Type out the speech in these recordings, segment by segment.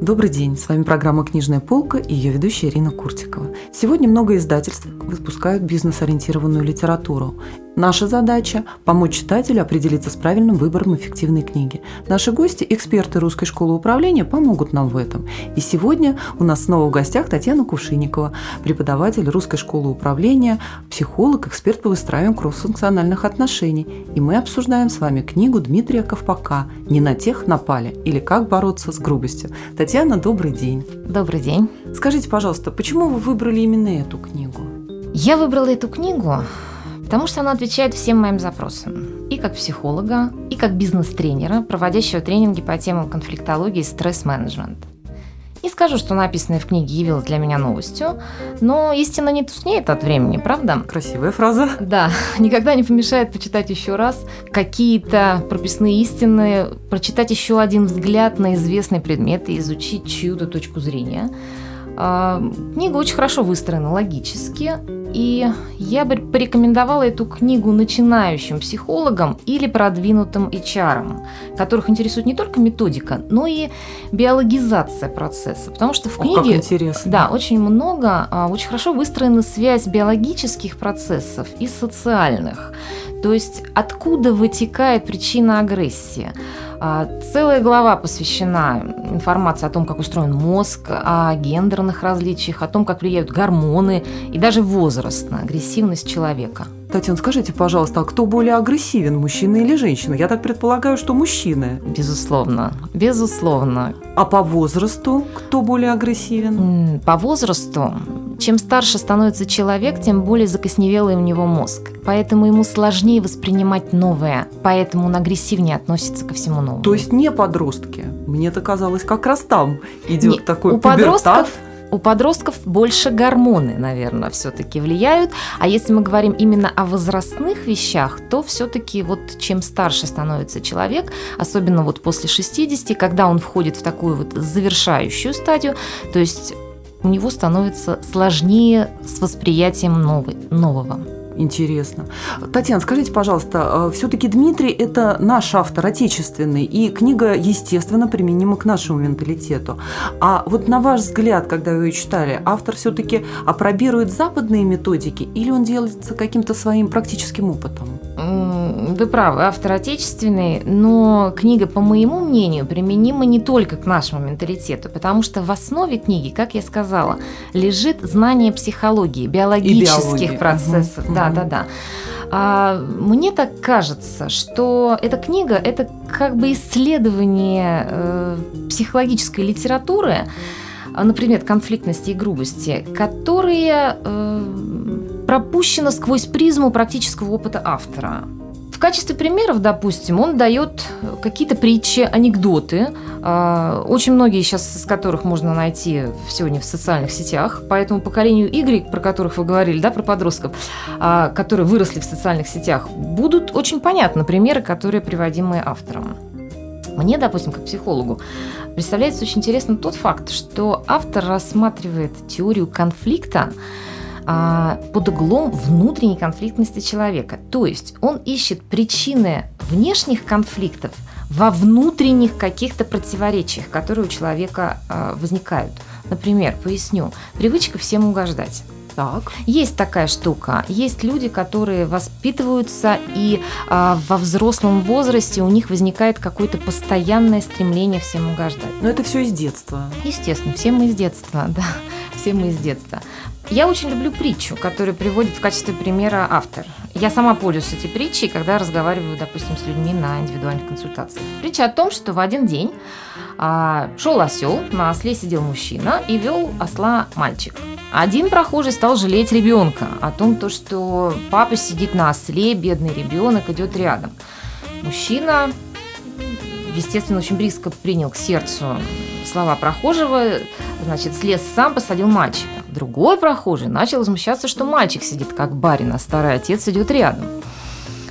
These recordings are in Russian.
Добрый день, с вами программа «Книжная полка» и ее ведущая Ирина Куртикова. Сегодня много издательств выпускают бизнес-ориентированную литературу. Наша задача – помочь читателю определиться с правильным выбором эффективной книги. Наши гости, эксперты Русской школы управления, помогут нам в этом. И сегодня у нас снова в гостях Татьяна Кувшинникова, преподаватель Русской школы управления, психолог, эксперт по выстраиванию кроссфункциональных отношений. И мы обсуждаем с вами книгу Дмитрия Ковпака «Не на тех напали» или «Как бороться с грубостью». Татьяна, добрый день. Добрый день. Скажите, пожалуйста, почему вы выбрали именно эту книгу? Я выбрала эту книгу, Потому что она отвечает всем моим запросам. И как психолога, и как бизнес-тренера, проводящего тренинги по темам конфликтологии и стресс-менеджмент. Не скажу, что написанное в книге явилось для меня новостью, но истина не тускнеет от времени, правда? Красивая фраза. Да, никогда не помешает почитать еще раз какие-то прописные истины, прочитать еще один взгляд на известный предмет и изучить чью-то точку зрения. Книга очень хорошо выстроена логически, и я бы порекомендовала эту книгу начинающим психологам или продвинутым HR, которых интересует не только методика, но и биологизация процесса. Потому что в книге... О, как интересно. Да, очень много, а, очень хорошо выстроена связь биологических процессов и социальных. То есть откуда вытекает причина агрессии. А, целая глава посвящена информации о том, как устроен мозг, о гендерных различиях, о том, как влияют гормоны и даже возраст на агрессивность человека. Татьяна, скажите, пожалуйста, а кто более агрессивен, мужчина или женщина? Я так предполагаю, что мужчины. Безусловно, безусловно. А по возрасту кто более агрессивен? По возрасту, чем старше становится человек, тем более закосневелый у него мозг. Поэтому ему сложнее воспринимать новое, поэтому он агрессивнее относится ко всему новому. То есть не подростки? Мне это казалось, как раз там идет не, такой у пубертат. подростков у подростков больше гормоны, наверное, все-таки влияют. А если мы говорим именно о возрастных вещах, то все-таки вот чем старше становится человек, особенно вот после 60, когда он входит в такую вот завершающую стадию, то есть у него становится сложнее с восприятием новой, нового. Интересно. Татьяна, скажите, пожалуйста, э, все-таки Дмитрий – это наш автор, отечественный, и книга, естественно, применима к нашему менталитету. А вот на ваш взгляд, когда вы ее читали, автор все-таки опробирует западные методики или он делится каким-то своим практическим опытом? Вы правы, автор отечественный, но книга, по моему мнению, применима не только к нашему менталитету, потому что в основе книги, как я сказала, лежит знание психологии, биологических процессов. Угу. Да, да, да, А, мне так кажется, что эта книга это как бы исследование э, психологической литературы, а, например, конфликтности и грубости, которые э, пропущены сквозь призму практического опыта автора. В качестве примеров, допустим, он дает какие-то притчи, анекдоты, а, очень многие сейчас из которых можно найти сегодня в социальных сетях. Поэтому поколению Y, про которых вы говорили, да, про подростков, а, которые выросли в социальных сетях, будут очень понятны примеры, которые приводимые автором. Мне, допустим, как психологу, представляется очень интересно тот факт, что автор рассматривает теорию конфликта а, под углом внутренней конфликтности человека. То есть он ищет причины внешних конфликтов во внутренних каких-то противоречиях, которые у человека а, возникают. Например, поясню, привычка всем угождать. Так. Есть такая штука. Есть люди, которые воспитываются, и э, во взрослом возрасте у них возникает какое-то постоянное стремление всем угождать. Но это все из детства. Естественно, все мы из детства, да. Все мы из детства. Я очень люблю притчу, которую приводит в качестве примера автор. Я сама пользуюсь этой притчей, когда разговариваю, допустим, с людьми на индивидуальных консультациях. Притча о том, что в один день а, шел осел, на осле сидел мужчина и вел осла мальчик. Один прохожий стал жалеть ребенка о том, то, что папа сидит на осле, бедный ребенок идет рядом. Мужчина, естественно, очень близко принял к сердцу слова прохожего, значит, слез сам, посадил мальчика. Другой прохожий начал возмущаться, что мальчик сидит как барин, а старый отец идет рядом.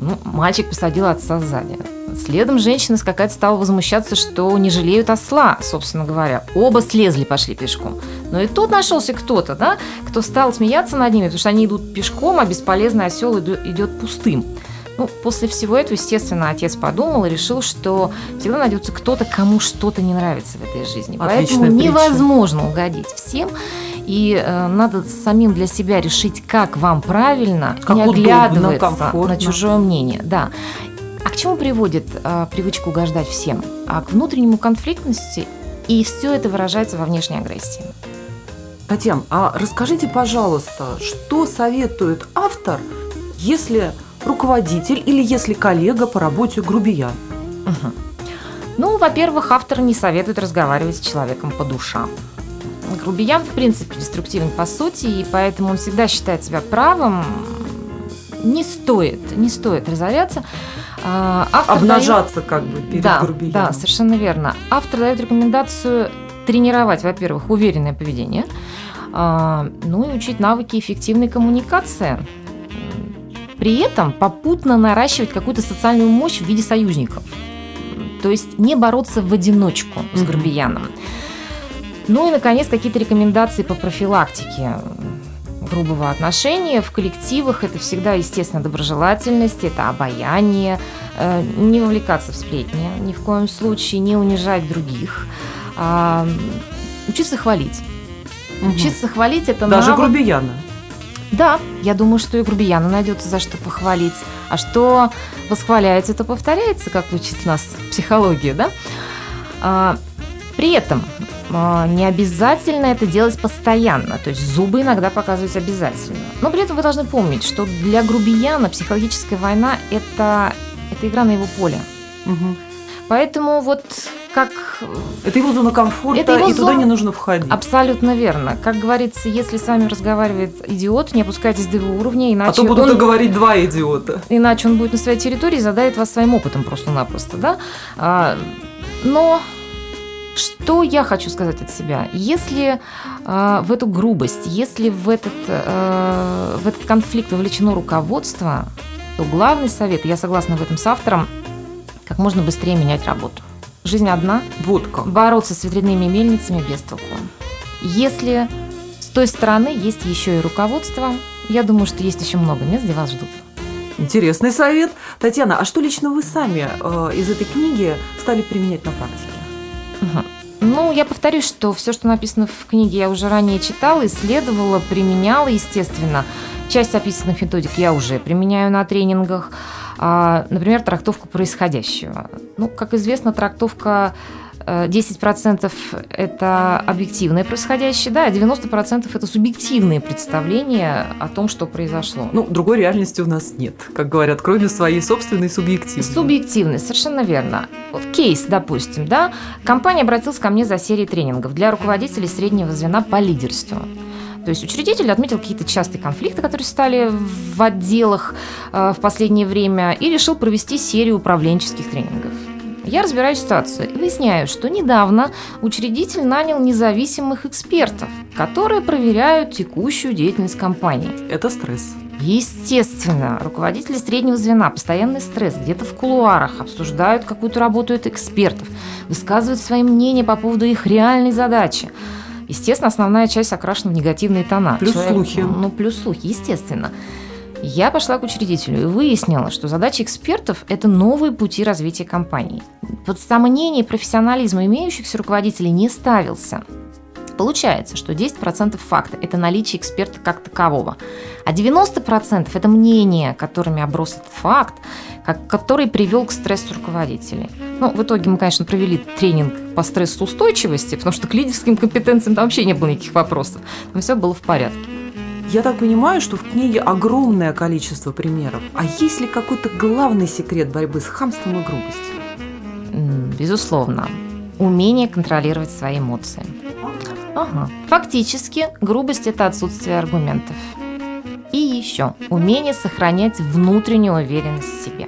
Ну, мальчик посадил отца сзади. Следом женщина скакать стала возмущаться, что не жалеют осла, собственно говоря. Оба слезли, пошли пешком. Но и тут нашелся кто-то, да, кто стал смеяться над ними, потому что они идут пешком, а бесполезный осел идет пустым. Ну, после всего этого, естественно, отец подумал и решил, что всегда найдется кто-то, кому что-то не нравится в этой жизни. Отличная Поэтому невозможно угодить всем. И э, надо самим для себя решить, как вам правильно, Как не удобно, оглядываться комфортно. на чужое мнение. Да. А к чему приводит э, привычка угождать всем? А к внутреннему конфликтности, и все это выражается во внешней агрессии. Татьяна, а расскажите, пожалуйста, что советует автор, если руководитель или если коллега по работе грубиян? Мгм. Ну, во-первых, автор не советует разговаривать с человеком по душам. Грубиян, в принципе, деструктивен по сути, и поэтому он всегда считает себя правым. Не стоит, не стоит разоряться. А, Автор дает- Обнажаться как бы перед да, грубияном. да, совершенно верно. Автор дает рекомендацию тренировать, во-первых, уверенное поведение, а, ну и учить навыки эффективной коммуникации. При этом попутно наращивать какую-то социальную мощь в виде союзников. То есть не бороться в одиночку с грубияном. Ну и, наконец, какие-то рекомендации по профилактике грубого отношения в коллективах. Это всегда, естественно, доброжелательность, это обаяние, э, не вовлекаться в сплетни, ни в коем случае не унижать других, а, учиться хвалить. Мгм. Учиться хвалить это Даже навык- грубияна. Да, я думаю, что и грубияна найдется за что похвалить. А что восхваляется, то повторяется, как учит нас психология, да? А, при этом не обязательно это делать постоянно, то есть зубы иногда показывать обязательно. Но при этом вы должны помнить, что для грубияна психологическая война это, это игра на его поле. Мгм. Поэтому вот как Это его зона комфорта, Это его и туда зона- не нужно входить. абсолютно верно. Как говорится, если с вами разговаривает идиот, не опускайтесь до его уровня, А иначе то будут он говорить два идиота. Иначе он будет на своей территории и задавит вас своим опытом просто-напросто, да? А, но что я хочу сказать от себя? Если а, в эту грубость, если в этот, э, в этот конфликт вовлечено руководство, то главный совет, я согласна в этом с автором, как можно быстрее менять работу. Жизнь одна, Вот как. бороться с ветряными мельницами без толку. Если с той стороны есть еще и руководство, я думаю, что есть еще много мест, где вас ждут. Интересный совет. Татьяна, а что лично вы сами э, из этой книги стали применять на практике? Мгм. Ну, я повторюсь, что все, что написано в книге, я уже ранее читала, исследовала, применяла, естественно. Часть описанных методик я уже применяю на тренингах. А, Например, трактовку происходящего. Ну, как известно, трактовка 10% это объективное происходящее, да, а 90% это субъективные представления о том, что произошло. Ну, другой реальности у нас нет, как говорят, кроме своей собственной субъективной. Субъективность, совершенно верно. Вот кейс, допустим, да, компания обратилась ко мне за серией тренингов для руководителей среднего звена по лидерству. То есть учредитель отметил какие-то частые конфликты, которые стали в отделах э, в последнее время, и решил провести серию управленческих тренингов. Я разбираю ситуацию и выясняю, что недавно учредитель нанял независимых экспертов, которые проверяют текущую деятельность компании. Это стресс. Естественно, руководители среднего звена, постоянный стресс, где-то в кулуарах обсуждают какую-то работу этих экспертов, высказывают свои мнения по поводу их реальной задачи. Естественно, основная часть окрашена в негативные тона. Плюс слухи. Ну, плюс слухи, естественно. Я пошла к учредителю и выяснила, что задача экспертов – это новые пути развития компании. Под сомнение профессионализма имеющихся руководителей не ставился. Получается, что 10% факта – это наличие эксперта как такового, а 90% – это мнение, которыми оброс этот факт, как- который привел к стрессу руководителей. Ну, в итоге мы, конечно, провели тренинг по стрессоустойчивости, потому что к лидерским компетенциям там вообще не было никаких вопросов. Но все было в порядке. Я так понимаю, что в книге огромное количество примеров. А есть ли какой-то главный секрет борьбы с хамством и грубостью? Безусловно. Умение контролировать свои эмоции. Ага. Фактически, грубость – это отсутствие аргументов. И еще умение сохранять внутреннюю уверенность в себе.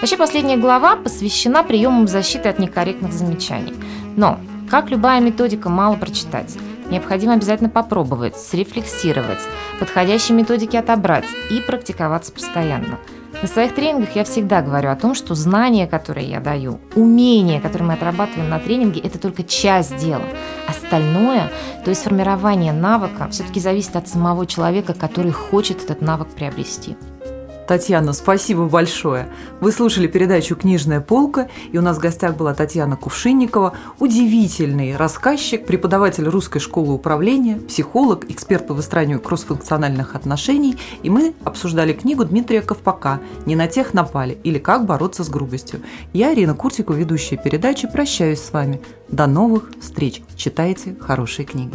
Вообще, последняя глава посвящена приемам защиты от некорректных замечаний. Но, как любая методика, мало прочитать. Необходимо обязательно попробовать, срефлексировать, подходящие методики отобрать и практиковаться постоянно. На своих тренингах я всегда говорю о том, что знания, которые я даю, умения, которые мы отрабатываем на тренинге, это только часть дела. Остальное, то есть формирование навыка, все-таки зависит от самого человека, который хочет этот навык приобрести. Татьяна, спасибо большое. Вы слушали передачу «Книжная полка», и у нас в гостях была Татьяна Кувшинникова, удивительный рассказчик, преподаватель русской школы управления, психолог, эксперт по выстраиванию кроссфункциональных отношений, и мы обсуждали книгу Дмитрия Ковпака «Не на тех напали» или «Как бороться с грубостью». Я, Ирина Куртикова, ведущая передачи, прощаюсь с вами. До новых встреч. Читайте хорошие книги.